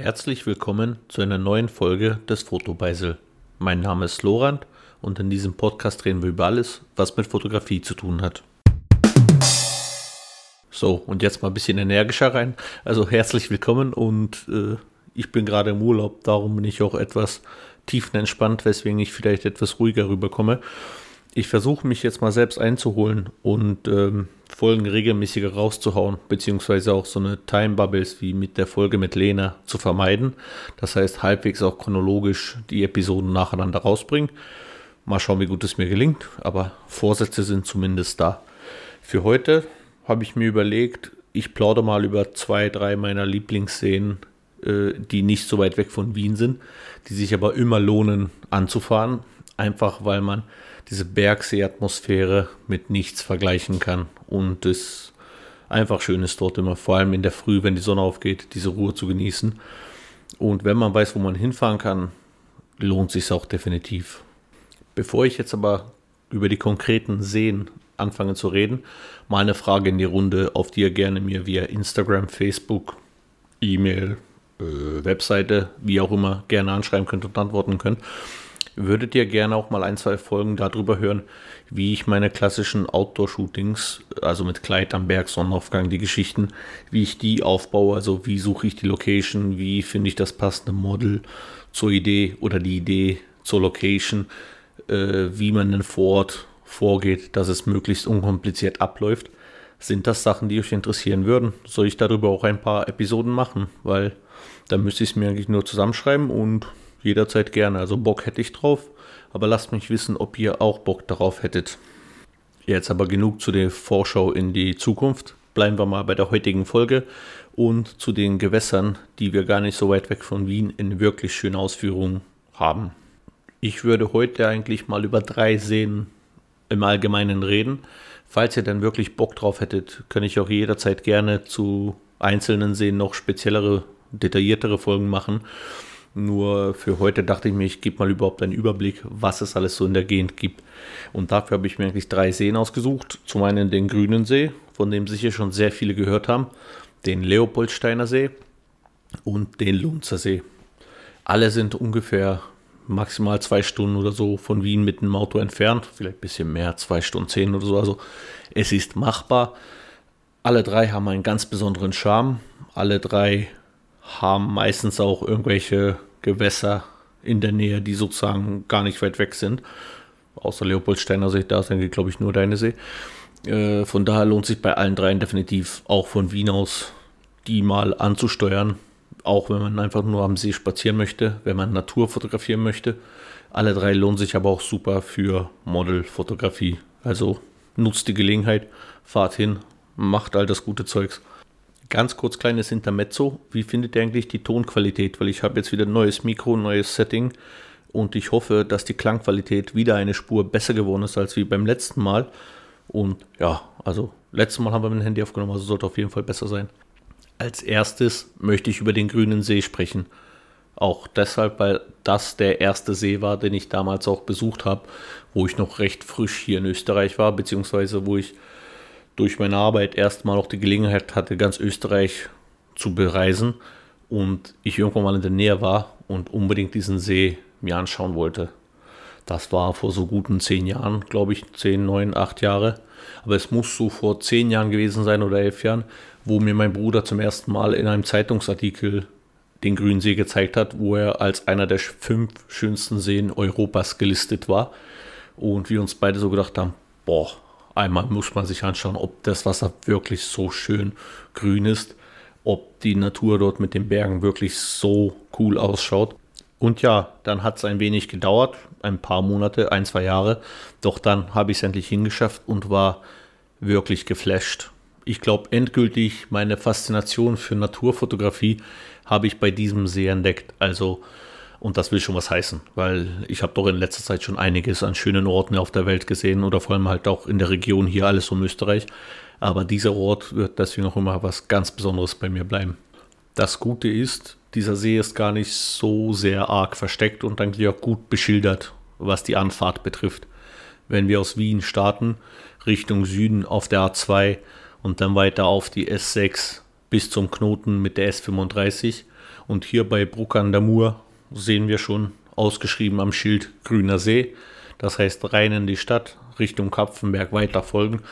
Herzlich willkommen zu einer neuen Folge des Fotobeisel. Mein Name ist Lorand und in diesem Podcast reden wir über alles, was mit Fotografie zu tun hat. So, und jetzt mal ein bisschen energischer rein. Also herzlich willkommen und äh, ich bin gerade im Urlaub, darum bin ich auch etwas tiefenentspannt, weswegen ich vielleicht etwas ruhiger rüberkomme. Ich versuche mich jetzt mal selbst einzuholen und ähm, Folgen regelmäßiger rauszuhauen, beziehungsweise auch so eine Time Bubbles wie mit der Folge mit Lena zu vermeiden. Das heißt, halbwegs auch chronologisch die Episoden nacheinander rausbringen. Mal schauen, wie gut es mir gelingt, aber Vorsätze sind zumindest da. Für heute habe ich mir überlegt, ich plaudere mal über zwei, drei meiner Lieblingsszenen, äh, die nicht so weit weg von Wien sind, die sich aber immer lohnen anzufahren, einfach weil man diese Bergsee-Atmosphäre mit nichts vergleichen kann und es einfach schön ist dort immer, vor allem in der Früh, wenn die Sonne aufgeht, diese Ruhe zu genießen. Und wenn man weiß, wo man hinfahren kann, lohnt sich auch definitiv. Bevor ich jetzt aber über die konkreten Seen anfange zu reden, mal eine Frage in die Runde, auf die ihr gerne mir via Instagram, Facebook, E-Mail, äh, Webseite, wie auch immer, gerne anschreiben könnt und antworten könnt. Würdet ihr gerne auch mal ein, zwei Folgen darüber hören, wie ich meine klassischen Outdoor-Shootings, also mit Kleid am Berg, Sonnenaufgang, die Geschichten, wie ich die aufbaue, also wie suche ich die Location, wie finde ich das passende Model zur Idee oder die Idee zur Location, äh, wie man denn vor Ort vorgeht, dass es möglichst unkompliziert abläuft. Sind das Sachen, die euch interessieren würden? Soll ich darüber auch ein paar Episoden machen? Weil da müsste ich es mir eigentlich nur zusammenschreiben und jederzeit gerne. Also Bock hätte ich drauf, aber lasst mich wissen, ob ihr auch Bock darauf hättet. Jetzt aber genug zu der Vorschau in die Zukunft. Bleiben wir mal bei der heutigen Folge und zu den Gewässern, die wir gar nicht so weit weg von Wien in wirklich schönen Ausführungen haben. Ich würde heute eigentlich mal über drei Seen im Allgemeinen reden. Falls ihr dann wirklich Bock drauf hättet, kann ich auch jederzeit gerne zu einzelnen Seen noch speziellere, detailliertere Folgen machen. Nur für heute dachte ich mir, ich gebe mal überhaupt einen Überblick, was es alles so in der Gegend gibt. Und dafür habe ich mir eigentlich drei Seen ausgesucht. Zum einen den Grünen See, von dem sicher schon sehr viele gehört haben, den Leopoldsteiner See und den Lunzer See. Alle sind ungefähr maximal zwei Stunden oder so von Wien mit dem Auto entfernt. Vielleicht ein bisschen mehr, zwei Stunden zehn oder so. Also es ist machbar. Alle drei haben einen ganz besonderen Charme. Alle drei haben meistens auch irgendwelche Gewässer in der Nähe, die sozusagen gar nicht weit weg sind. Außer Leopoldsteiner See, da eigentlich, glaube ich, nur deine See. Äh, von daher lohnt sich bei allen dreien definitiv auch von Wien aus die mal anzusteuern auch wenn man einfach nur am See spazieren möchte, wenn man Natur fotografieren möchte. Alle drei lohnen sich aber auch super für Modelfotografie. Also nutzt die Gelegenheit, fahrt hin, macht all das gute Zeugs. Ganz kurz kleines Intermezzo. Wie findet ihr eigentlich die Tonqualität? Weil ich habe jetzt wieder ein neues Mikro, ein neues Setting und ich hoffe, dass die Klangqualität wieder eine Spur besser geworden ist als wie beim letzten Mal. Und ja, also letztes Mal haben wir mit dem Handy aufgenommen, also sollte auf jeden Fall besser sein. Als erstes möchte ich über den Grünen See sprechen. Auch deshalb, weil das der erste See war, den ich damals auch besucht habe, wo ich noch recht frisch hier in Österreich war, beziehungsweise wo ich durch meine Arbeit erstmal auch die Gelegenheit hatte, ganz Österreich zu bereisen und ich irgendwann mal in der Nähe war und unbedingt diesen See mir anschauen wollte. Das war vor so guten zehn Jahren, glaube ich, zehn, neun, acht Jahre. Aber es muss so vor zehn Jahren gewesen sein oder elf Jahren, wo mir mein Bruder zum ersten Mal in einem Zeitungsartikel den Grünsee gezeigt hat, wo er als einer der fünf schönsten Seen Europas gelistet war. Und wir uns beide so gedacht haben, boah, einmal muss man sich anschauen, ob das Wasser wirklich so schön grün ist, ob die Natur dort mit den Bergen wirklich so cool ausschaut. Und ja, dann hat es ein wenig gedauert, ein paar Monate, ein, zwei Jahre. Doch dann habe ich es endlich hingeschafft und war wirklich geflasht ich glaube, endgültig meine Faszination für Naturfotografie habe ich bei diesem See entdeckt. Also, und das will schon was heißen, weil ich habe doch in letzter Zeit schon einiges an schönen Orten auf der Welt gesehen oder vor allem halt auch in der Region hier alles um Österreich. Aber dieser Ort wird deswegen auch immer was ganz Besonderes bei mir bleiben. Das Gute ist, dieser See ist gar nicht so sehr arg versteckt und eigentlich auch gut beschildert, was die Anfahrt betrifft. Wenn wir aus Wien starten, Richtung Süden auf der A2, und dann weiter auf die S6 bis zum Knoten mit der S35 Und hier bei Bruck an der Mur sehen wir schon ausgeschrieben am Schild Grüner See. Das heißt rein in die Stadt, Richtung Kapfenberg weiter folgen,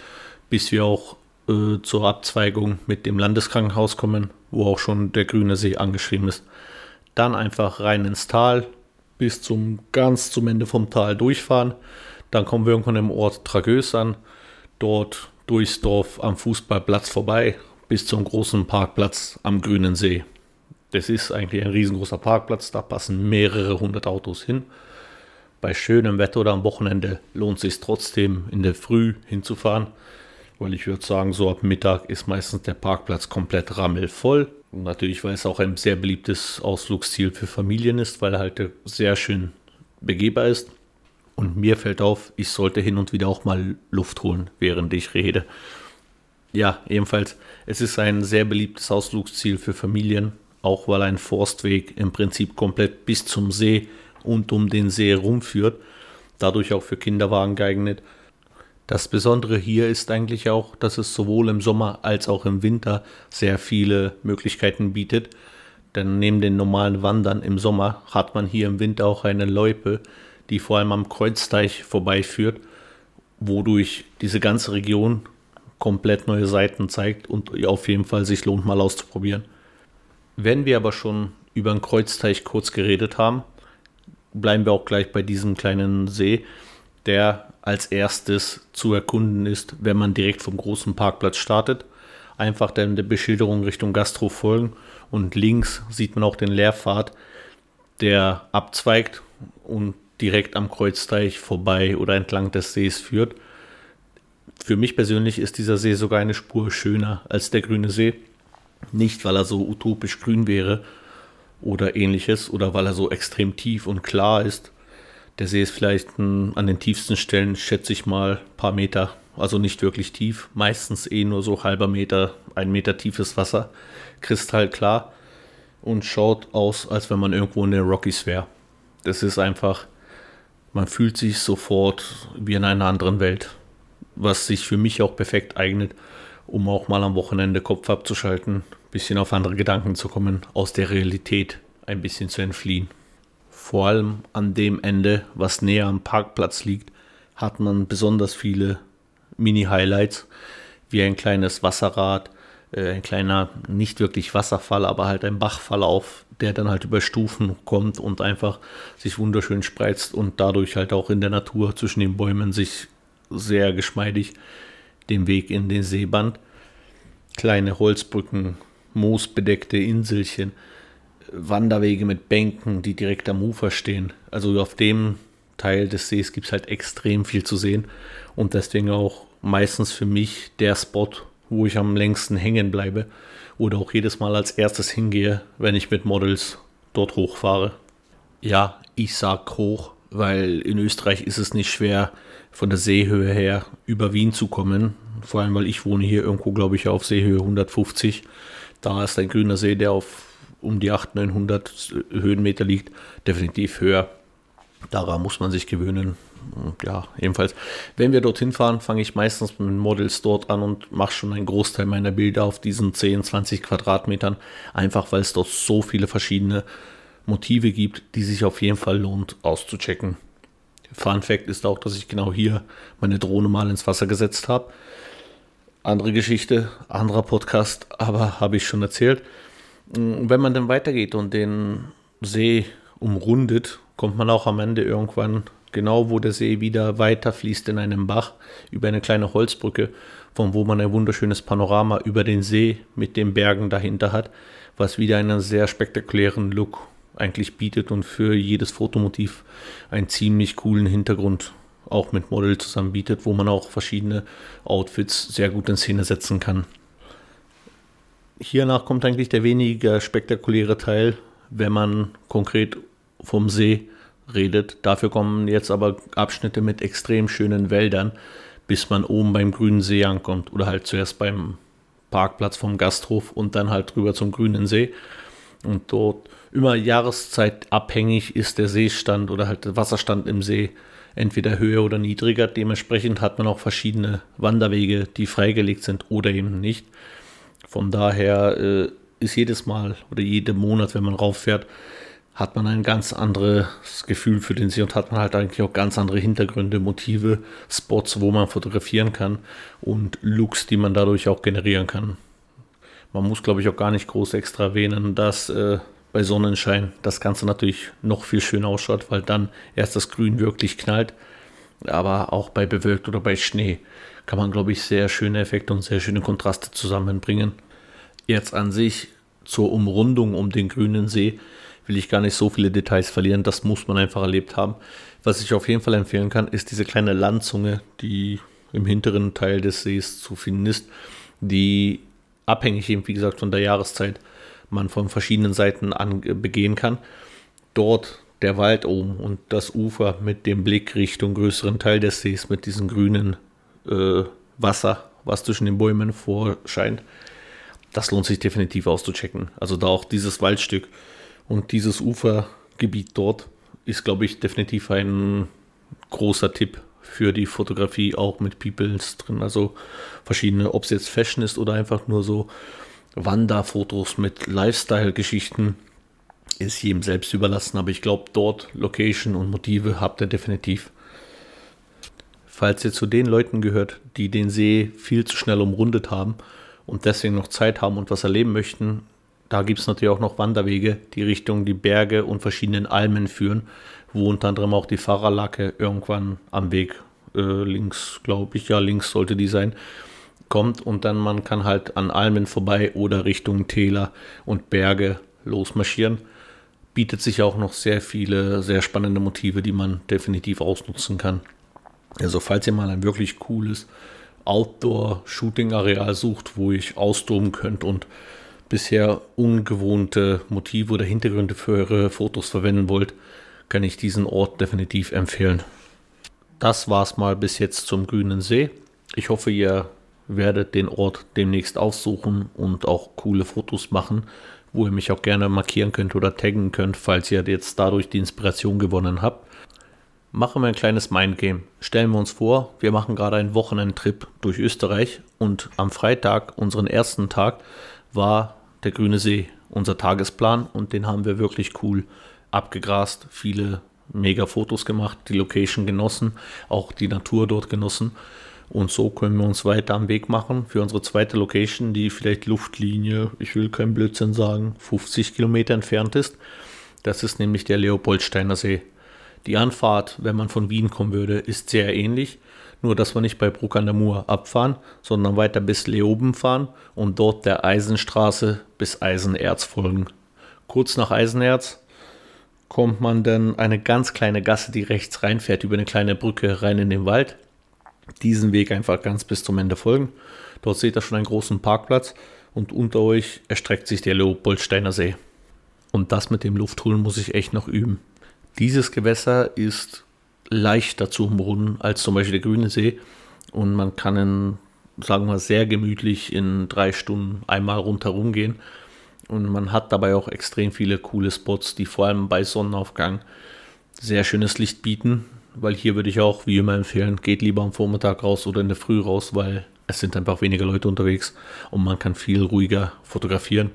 bis wir auch äh, zur Abzweigung mit dem Landeskrankenhaus kommen, wo auch schon der Grüne See angeschrieben ist. Dann einfach rein ins Tal, bis zum ganz zum Ende vom Tal durchfahren. Dann kommen wir irgendwann im Ort Tragös an, dort durchs Dorf am Fußballplatz vorbei, bis zum großen Parkplatz am Grünen See. Das ist eigentlich ein riesengroßer Parkplatz, da passen mehrere hundert Autos hin. Bei schönem Wetter oder am Wochenende lohnt es sich trotzdem in der Früh hinzufahren, weil ich würde sagen, so ab Mittag ist meistens der Parkplatz komplett rammelvoll. Und natürlich, weil es auch ein sehr beliebtes Ausflugsziel für Familien ist, weil er halt sehr schön begehbar ist. Und mir fällt auf, ich sollte hin und wieder auch mal Luft holen, während ich rede. Ja, ebenfalls, es ist ein sehr beliebtes Ausflugsziel für Familien, auch weil ein Forstweg im Prinzip komplett bis zum See und um den See herumführt, dadurch auch für Kinderwagen geeignet. Das Besondere hier ist eigentlich auch, dass es sowohl im Sommer als auch im Winter sehr viele Möglichkeiten bietet. Denn neben den normalen Wandern im Sommer hat man hier im Winter auch eine Loipe, die vor allem am Kreuzteich vorbeiführt, wodurch diese ganze Region komplett neue Seiten zeigt und auf jeden Fall sich lohnt mal auszuprobieren. Wenn wir aber schon über den Kreuzteich kurz geredet haben, bleiben wir auch gleich bei diesem kleinen See, der als erstes zu erkunden ist, wenn man direkt vom großen Parkplatz startet. Einfach dann der Beschilderung Richtung Gastro folgen und links sieht man auch den Leerpfad, der abzweigt und direkt am Kreuzteich vorbei oder entlang des Sees führt. Für mich persönlich ist dieser See sogar eine Spur schöner als der grüne See. Nicht, weil er so utopisch grün wäre, oder ähnliches oder weil er so extrem tief und klar ist. Der See ist vielleicht ein, an den tiefsten Stellen, schätze ich mal, paar Meter, also nicht wirklich tief, meistens eh nur so halber Meter, ein Meter tiefes Wasser, kristallklar und schaut aus, als wenn man irgendwo in den Rockies wäre. Das ist einfach, man fühlt sich sofort wie in einer anderen Welt, was sich für mich auch perfekt eignet, um auch mal am Wochenende Kopf abzuschalten, bisschen auf andere Gedanken zu kommen, aus der Realität ein bisschen zu entfliehen. Vor allem an dem Ende, was näher am Parkplatz liegt, hat man besonders viele Mini-Highlights, wie ein kleines Wasserrad, äh, ein kleiner, nicht wirklich Wasserfall, aber halt ein Bachverlauf, der dann halt über Stufen kommt und einfach sich wunderschön spreizt und dadurch halt auch in der Natur zwischen den Bäumen sich sehr geschmeidig den Weg in den See band. Kleine Holzbrücken, moosbedeckte Inselchen, Wanderwege mit Bänken, die direkt am Ufer stehen. Also auf dem Teil des Sees gibt es halt extrem viel zu sehen und deswegen auch meistens für mich der Spot, wo ich am längsten hängen bleibe oder auch jedes Mal als erstes hingehe, wenn ich mit Models dort hochfahre. Ja, ich sag hoch, weil in Österreich ist es nicht schwer, von der Seehöhe her über Wien zu kommen. Vor allem, weil ich wohne hier irgendwo, glaube ich, auf Seehöhe 150. Da ist ein grüner See, der auf um die 800, 900 Höhenmeter liegt, definitiv höher. Daran muss man sich gewöhnen. Ja, ebenfalls. Wenn wir dorthin fahren, fange ich meistens mit Models dort an und mache schon einen Großteil meiner Bilder auf diesen 10, 20 Quadratmetern. Einfach weil es dort so viele verschiedene Motive gibt, die sich auf jeden Fall lohnt auszuchecken. Fun Fact ist auch, dass ich genau hier meine Drohne mal ins Wasser gesetzt habe. Andere Geschichte, anderer Podcast, aber habe ich schon erzählt. Mm, wenn man dann weitergeht und den See umrundet, kommt man auch am Ende irgendwann genau, wo der See wieder weiter fließt in einem Bach über eine kleine Holzbrücke, von wo man ein wunderschönes Panorama über den See mit den Bergen dahinter hat, was wieder einen sehr spektakulären Look eigentlich bietet und für jedes Fotomotiv einen ziemlich coolen Hintergrund auch mit Model zusammen bietet, wo man auch verschiedene Outfits sehr gut in Szene setzen kann. Hiernach kommt eigentlich der weniger spektakuläre Teil, wenn man konkret vom See redet. Dafür kommen jetzt aber Abschnitte mit extrem schönen Wäldern, bis man oben beim grünen See ankommt oder halt zuerst beim Parkplatz vom Gasthof und dann halt drüber zum grünen See. Und dort immer jahreszeitabhängig ist der Seestand oder halt der Wasserstand im See entweder höher oder niedriger. Dementsprechend hat man auch verschiedene Wanderwege, die freigelegt sind oder eben nicht. Von daher äh, ist jedes Mal oder jeden Monat, wenn man rauffährt, hat man ein ganz anderes Gefühl für den See und hat man halt eigentlich auch ganz andere Hintergründe, Motive, Spots, wo man fotografieren kann und Looks, die man dadurch auch generieren kann. Man muss, glaube ich, auch gar nicht groß extra erwähnen, dass äh, bei Sonnenschein das Ganze natürlich noch viel schöner ausschaut, weil dann erst das Grün wirklich knallt. Aber auch bei bewölkt oder bei Schnee kann man, glaube ich, sehr schöne Effekte und sehr schöne Kontraste zusammenbringen. Jetzt an sich zur Umrundung um den grünen See will ich gar nicht so viele Details verlieren. Das muss man einfach erlebt haben. Was ich auf jeden Fall empfehlen kann, ist diese kleine Landzunge, die im hinteren Teil des Sees zu finden ist, die abhängig eben, wie gesagt, von der Jahreszeit man von verschiedenen Seiten an begehen kann. Dort der Wald oben und das Ufer mit dem Blick Richtung größeren Teil des Sees mit diesem grünen äh, Wasser, was zwischen den Bäumen vorscheint. Das lohnt sich definitiv auszuchecken. Also da auch dieses Waldstück und dieses Ufergebiet dort ist, glaube ich, definitiv ein großer Tipp für die Fotografie, auch mit Peoples drin. Also verschiedene, ob es jetzt Fashion ist oder einfach nur so Wanderfotos mit Lifestyle-Geschichten, ist jedem selbst überlassen. Aber ich glaube, dort Location und Motive habt ihr definitiv. Falls ihr zu den Leuten gehört, die den See viel zu schnell umrundet haben und deswegen noch Zeit haben und was erleben möchten, da gibt es natürlich auch noch Wanderwege, die Richtung die Berge und verschiedenen Almen führen, wo unter anderem auch die Fahrerlacke irgendwann am Weg äh, links, glaube ich, ja, links sollte die sein, kommt und dann man kann halt an Almen vorbei oder Richtung Täler und Berge losmarschieren. Bietet sich auch noch sehr viele, sehr spannende Motive, die man definitiv ausnutzen kann. Also falls ihr mal ein wirklich cooles Outdoor-Shooting-Areal sucht, wo ich austoben könnt und bisher ungewohnte Motive oder Hintergründe für eure Fotos verwenden wollt, kann ich diesen Ort definitiv empfehlen. Das war's mal bis jetzt zum Grünen See. Ich hoffe, ihr werdet den Ort demnächst aufsuchen und auch coole Fotos machen, wo ihr mich auch gerne markieren könnt oder taggen könnt, falls ihr jetzt dadurch die Inspiration gewonnen habt. Machen wir ein kleines Mindgame. Stellen wir uns vor, wir machen gerade einen Wochenendtrip durch Österreich und am Freitag, unseren ersten Tag, war der Grüne See unser Tagesplan und den haben wir wirklich cool abgegrast, viele mega Fotos gemacht, die Location genossen, auch die Natur dort genossen. Und so können wir uns weiter am Weg machen für unsere zweite Location, die vielleicht Luftlinie, ich will kein Blödsinn sagen, 50 Kilometer entfernt ist. Das ist nämlich der Leopoldsteiner See. Die Anfahrt, wenn man von Wien kommen würde, ist sehr ähnlich. Nur, dass wir nicht bei Bruck an der Mur abfahren, sondern weiter bis Leoben fahren und dort der Eisenstraße bis Eisenerz folgen. Kurz nach Eisenerz kommt man dann eine ganz kleine Gasse, die rechts reinfährt, über eine kleine Brücke rein in den Wald. Diesen Weg einfach ganz bis zum Ende folgen. Dort seht ihr schon einen großen Parkplatz und unter euch erstreckt sich der Leopoldsteiner See. Und das mit dem Luftholen muss ich echt noch üben. Dieses Gewässer ist leichter zu umrunden als zum Beispiel der Grüne See und man kann in, sagen wir, sehr gemütlich in drei Stunden einmal rundherum gehen und man hat dabei auch extrem viele coole Spots, die vor allem bei Sonnenaufgang sehr schönes Licht bieten. Weil hier würde ich auch wie immer empfehlen, geht lieber am Vormittag raus oder in der Früh raus, weil es sind einfach weniger Leute unterwegs und man kann viel ruhiger fotografieren.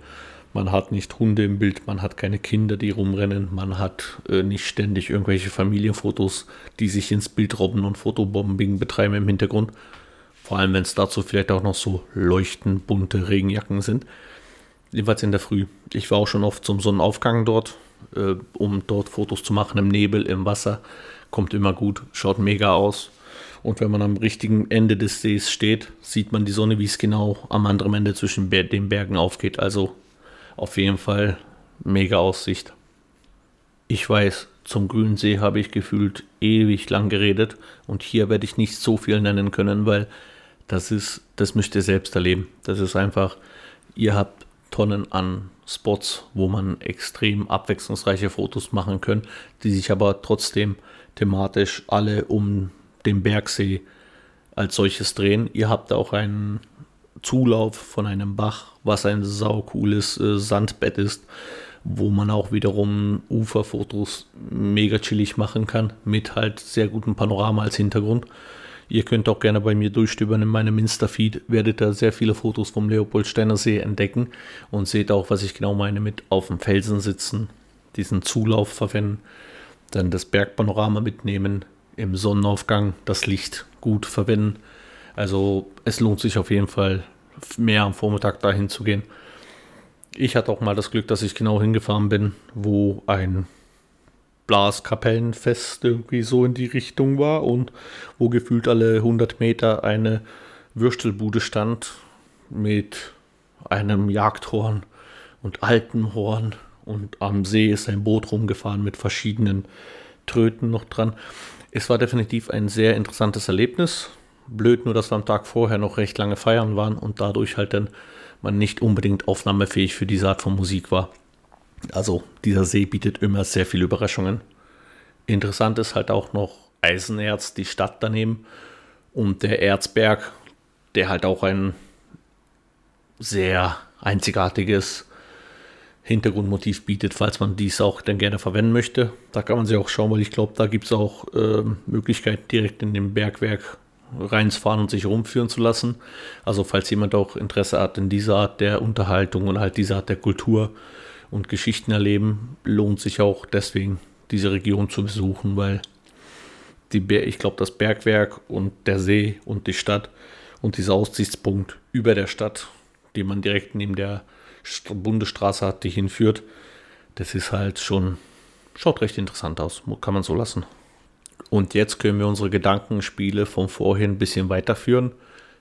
Man hat nicht Hunde im Bild, man hat keine Kinder, die rumrennen, man hat äh, nicht ständig irgendwelche Familienfotos, die sich ins Bild robben und Fotobombing betreiben im Hintergrund. Vor allem, wenn es dazu vielleicht auch noch so leuchtend bunte Regenjacken sind. Jedenfalls in der Früh. Ich war auch schon oft zum Sonnenaufgang dort, äh, um dort Fotos zu machen im Nebel, im Wasser. Kommt immer gut, schaut mega aus. Und wenn man am richtigen Ende des Sees steht, sieht man die Sonne, wie es genau am anderen Ende zwischen den Bergen aufgeht. Also auf jeden Fall mega Aussicht. Ich weiß, zum Grünen See habe ich gefühlt ewig lang geredet und hier werde ich nicht so viel nennen können, weil das ist, das müsst ihr selbst erleben. Das ist einfach, ihr habt Tonnen an Spots, wo man extrem abwechslungsreiche Fotos machen kann, die sich aber trotzdem thematisch alle um den Bergsee als solches drehen. Ihr habt auch einen Zulauf von einem Bach, was ein saucooles äh, Sandbett ist, wo man auch wiederum Uferfotos mega chillig machen kann, mit halt sehr gutem Panorama als Hintergrund. Ihr könnt auch gerne bei mir durchstöbern in meinem Insta-Feed, werdet da sehr viele Fotos vom Leopoldsteiner See entdecken und seht auch, was ich genau meine mit auf dem Felsen sitzen, diesen Zulauf verwenden, dann das Bergpanorama mitnehmen, im Sonnenaufgang das Licht gut verwenden. Also es lohnt sich auf jeden Fall mehr am Vormittag dahin zu gehen. Ich hatte auch mal das Glück, dass ich genau hingefahren bin, wo ein Blaskapellenfest irgendwie so in die Richtung war und wo gefühlt alle 100 Meter eine Würstelbude stand mit einem Jagdhorn und alten Horn und am See ist ein Boot rumgefahren mit verschiedenen Tröten noch dran. Es war definitiv ein sehr interessantes Erlebnis. Blöd nur, dass wir am Tag vorher noch recht lange feiern waren und dadurch halt dann man nicht unbedingt aufnahmefähig für diese Art von Musik war. Also dieser See bietet immer sehr viele Überraschungen. Interessant ist halt auch noch Eisenerz, die Stadt daneben und der Erzberg, der halt auch ein sehr einzigartiges Hintergrundmotiv bietet, falls man dies auch dann gerne verwenden möchte. Da kann man sich auch schauen, weil ich glaube, da gibt es auch äh, Möglichkeiten, direkt in dem Bergwerk reinzufahren und sich rumführen zu lassen. Also falls jemand auch Interesse hat in dieser Art der Unterhaltung und halt dieser Art der Kultur und Geschichten erleben, lohnt sich auch deswegen diese Region zu besuchen, weil die, ich glaube, das Bergwerk und der See und die Stadt und dieser Aussichtspunkt über der Stadt, die man direkt neben der Bundesstraße hat, die hinführt, das ist halt schon, schaut recht interessant aus, kann man so lassen. Und jetzt können wir unsere Gedankenspiele von vorhin ein bisschen weiterführen.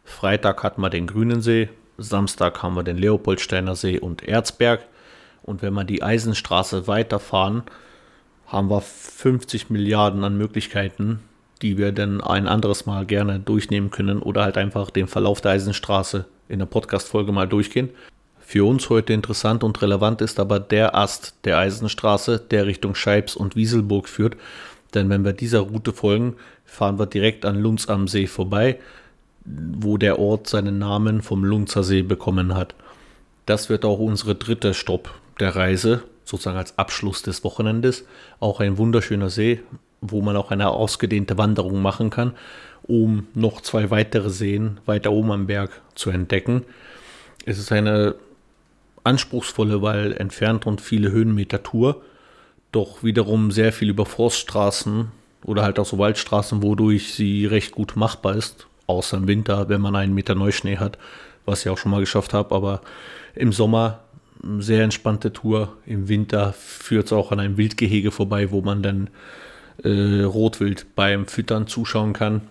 Freitag hatten wir den Grünen See, Samstag haben wir den Leopoldsteiner See und Erzberg. Und wenn wir die Eisenstraße weiterfahren, haben wir 50 Milliarden an Möglichkeiten, die wir dann ein anderes Mal gerne durchnehmen können oder halt einfach den Verlauf der Eisenstraße in der Podcast-Folge mal durchgehen. Für uns heute interessant und relevant ist aber der Ast der Eisenstraße, der Richtung Scheibs und Wieselburg führt. Denn wenn wir dieser Route folgen, fahren wir direkt an Lunz am See vorbei, wo der Ort seinen Namen vom Lunzer See bekommen hat. Das wird auch unsere dritte Stopp der Reise, sozusagen als Abschluss des Wochenendes. Auch ein wunderschöner See, wo man auch eine ausgedehnte Wanderung machen kann, um noch zwei weitere Seen weiter oben am Berg zu entdecken. Es ist eine anspruchsvolle, weil entfernt und viele Höhenmeter Tour, doch wiederum sehr viel über Forststraßen oder halt auch so Waldstraßen, wodurch sie recht gut machbar ist, außer im Winter, wenn man einen Meter Neuschnee hat, was ich auch schon mal geschafft habe, aber im Sommer sehr entspannte Tour. Im Winter führt es auch an einem Wildgehege vorbei, wo man dann äh, Rotwild beim Füttern zuschauen kann.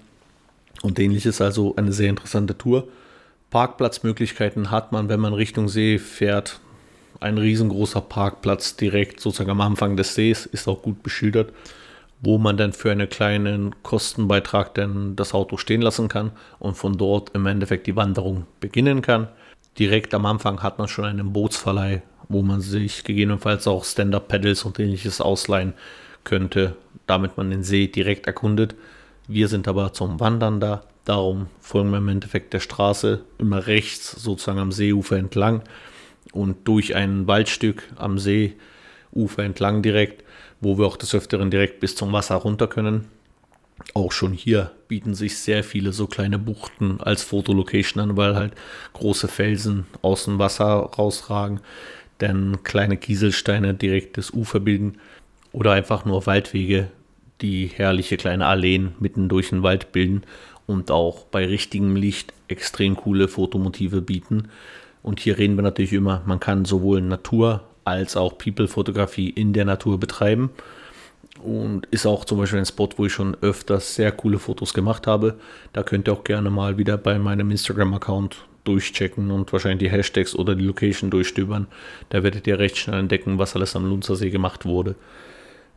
Und ähnliches, also eine sehr interessante Tour. Parkplatzmöglichkeiten hat man, wenn man Richtung See fährt. Ein riesengroßer Parkplatz direkt sozusagen am Anfang des Sees ist auch gut beschildert, wo man dann für einen kleinen Kostenbeitrag dann das Auto stehen lassen kann und von dort im Endeffekt die Wanderung beginnen kann direkt am Anfang hat man schon einen Bootsverleih, wo man sich gegebenenfalls auch Stand-Up-Pedals und ähnliches ausleihen könnte, damit man den See direkt erkundet. Wir sind aber zum Wandern da, darum folgen wir im Endeffekt der Straße immer rechts sozusagen am Seeufer entlang und durch ein Waldstück am Seeufer entlang direkt, wo wir auch des Öfteren direkt bis zum Wasser runter können. Auch schon hier bieten sich sehr viele so kleine Buchten als Fotolocation an, weil halt große Felsen aus dem Wasser rausragen, dann kleine Kieselsteine direkt das Ufer bilden oder einfach nur Waldwege, die herrliche kleine Alleen mitten durch den Wald bilden und auch bei richtigem Licht extrem coole Fotomotive bieten. Und hier reden wir natürlich immer, man kann sowohl Natur als auch People-Fotografie in der Natur betreiben und ist auch zum Beispiel ein Spot, wo ich schon öfters sehr coole Fotos gemacht habe. Da könnt ihr auch gerne mal wieder bei meinem Instagram-Account durchchecken und wahrscheinlich die Hashtags oder die Location durchstöbern. Da werdet ihr recht schnell entdecken, was alles am Lunzersee gemacht wurde.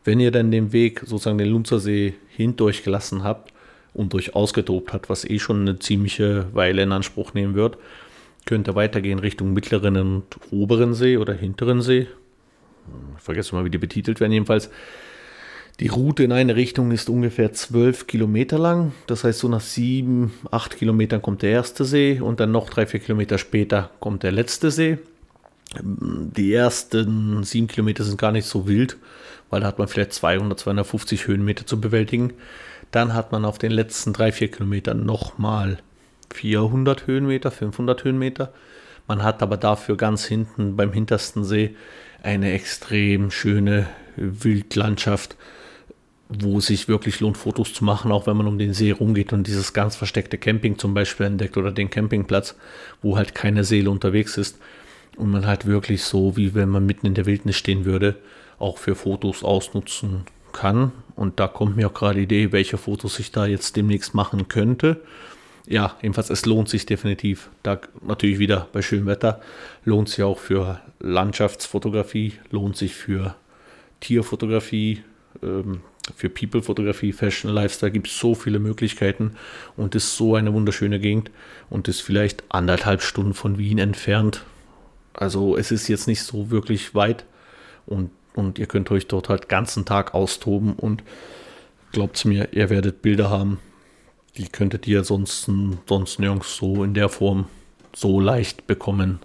Wenn ihr dann den Weg, sozusagen den Lunzersee hinter euch gelassen habt und euch ausgetobt habt, was eh schon eine ziemliche Weile in Anspruch nehmen wird, könnt ihr weitergehen Richtung mittleren und oberen See oder hinteren See. Ich vergesse mal, wie die betitelt werden. Jedenfalls die Route in eine Richtung ist ungefähr 12 Kilometer lang. Das heißt, so nach sieben, acht Kilometern kommt der erste See und dann noch drei, vier Kilometer später kommt der letzte See. Die ersten sieben Kilometer sind gar nicht so wild, weil da hat man vielleicht 200, 250 Höhenmeter zu bewältigen. Dann hat man auf den letzten drei, vier Kilometern nochmal 400 Höhenmeter, 500 Höhenmeter. Man hat aber dafür ganz hinten beim hintersten See eine extrem schöne Wildlandschaft, wo es sich wirklich lohnt, Fotos zu machen, auch wenn man um den See rumgeht und dieses ganz versteckte Camping zum Beispiel entdeckt oder den Campingplatz, wo halt keine Seele unterwegs ist und man halt wirklich so, wie wenn man mitten in der Wildnis stehen würde, auch für Fotos ausnutzen kann. Und da kommt mir auch gerade die Idee, welche Fotos ich da jetzt demnächst machen könnte. Ja, jedenfalls, es lohnt sich definitiv. Da natürlich wieder bei schönem Wetter lohnt sich auch für Landschaftsfotografie, lohnt sich für Tierfotografie, ähm, für People-Fotografie, Fashion, Lifestyle gibt es so viele Möglichkeiten und ist so eine wunderschöne Gegend und ist vielleicht anderthalb Stunden von Wien entfernt. Also es ist jetzt nicht so wirklich weit und und ihr könnt euch dort halt ganzen Tag austoben und glaubt mir, ihr werdet Bilder haben, die könntet ihr sonst, sonst nirgends so in der Form so leicht bekommen.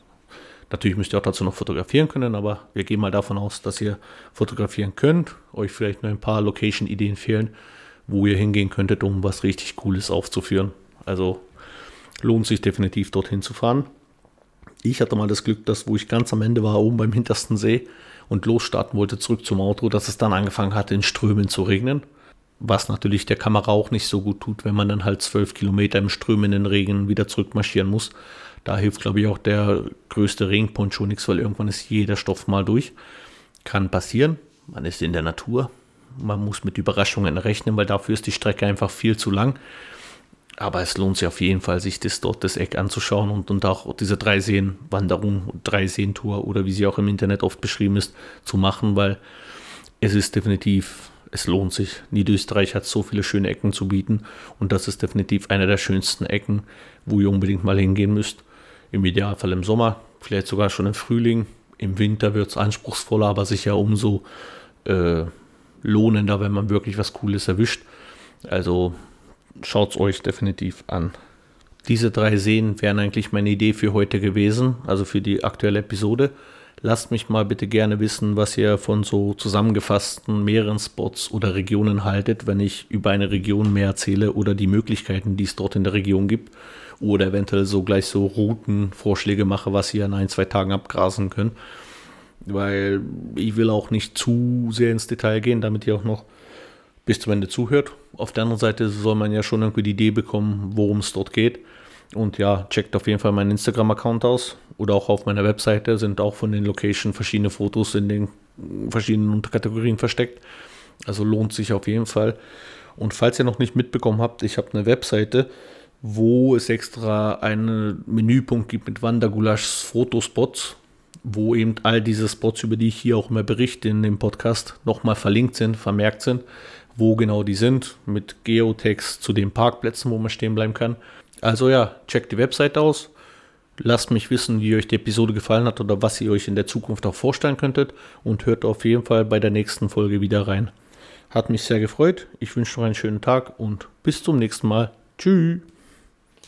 Natürlich müsst ihr auch dazu noch fotografieren können, aber wir gehen mal davon aus, dass ihr fotografieren könnt. Euch vielleicht nur ein paar Location-Ideen fehlen, wo ihr hingehen könntet, um was richtig Cooles aufzuführen. Also lohnt sich definitiv dorthin zu fahren. Ich hatte mal das Glück, dass wo ich ganz am Ende war, oben beim hintersten See, und losstarten wollte zurück zum Auto, dass es dann angefangen hat, in Strömen zu regnen. Was natürlich der Kamera auch nicht so gut tut, wenn man dann halt zwölf Kilometer im strömenden Regen wieder zurückmarschieren muss. Da hilft, glaube ich, auch der größte Regenponcho nichts, weil irgendwann ist jeder Stoff mal durch. Kann passieren. Man ist in der Natur. Man muss mit Überraschungen rechnen, weil dafür ist die Strecke einfach viel zu lang. Aber es lohnt sich auf jeden Fall, sich das dort das Eck anzuschauen und, und auch diese Dreiseen-Wanderung, Dreiseen-Tour oder wie sie auch im Internet oft beschrieben ist, zu machen, weil es ist definitiv, es lohnt sich. Niederösterreich hat so viele schöne Ecken zu bieten und das ist definitiv eine der schönsten Ecken, wo ihr unbedingt mal hingehen müsst. Im Idealfall im Sommer, vielleicht sogar schon im Frühling. Im Winter wird es anspruchsvoller, aber sicher umso äh, lohnender, wenn man wirklich was Cooles erwischt. Also schaut es euch definitiv an. Diese drei Seen wären eigentlich meine Idee für heute gewesen, also für die aktuelle Episode. Lasst mich mal bitte gerne wissen, was ihr von so zusammengefassten mehreren Spots oder Regionen haltet, wenn ich über eine Region mehr erzähle oder die Möglichkeiten, die es dort in der Region gibt. Oder eventuell so gleich so Routenvorschläge mache, was ihr in ein, zwei Tagen abgrasen könnt. Weil ich will auch nicht zu sehr ins Detail gehen, damit ihr auch noch bis zum Ende zuhört. Auf der anderen Seite soll man ja schon irgendwie die Idee bekommen, worum es dort geht. Und ja, checkt auf jeden Fall meinen Instagram-Account aus oder auch auf meiner Webseite sind auch von den Location verschiedene Fotos in den verschiedenen Unterkategorien versteckt. Also lohnt sich auf jeden Fall. Und falls ihr noch nicht mitbekommen habt, ich habe eine Webseite, wo es extra einen Menüpunkt gibt mit Wandergulaschs Fotospots, wo eben all diese Spots, über die ich hier auch immer berichte in dem Podcast, nochmal verlinkt sind, vermerkt sind wo genau die sind, mit Geotext zu den Parkplätzen, wo man stehen bleiben kann. Also ja, checkt die Website aus. Lasst mich wissen, wie euch die Episode gefallen hat oder was ihr euch in der Zukunft auch vorstellen könntet und hört auf jeden Fall bei der nächsten Folge wieder rein. Hat mich sehr gefreut. Ich wünsche noch einen schönen Tag und bis zum nächsten Mal. Tschüss.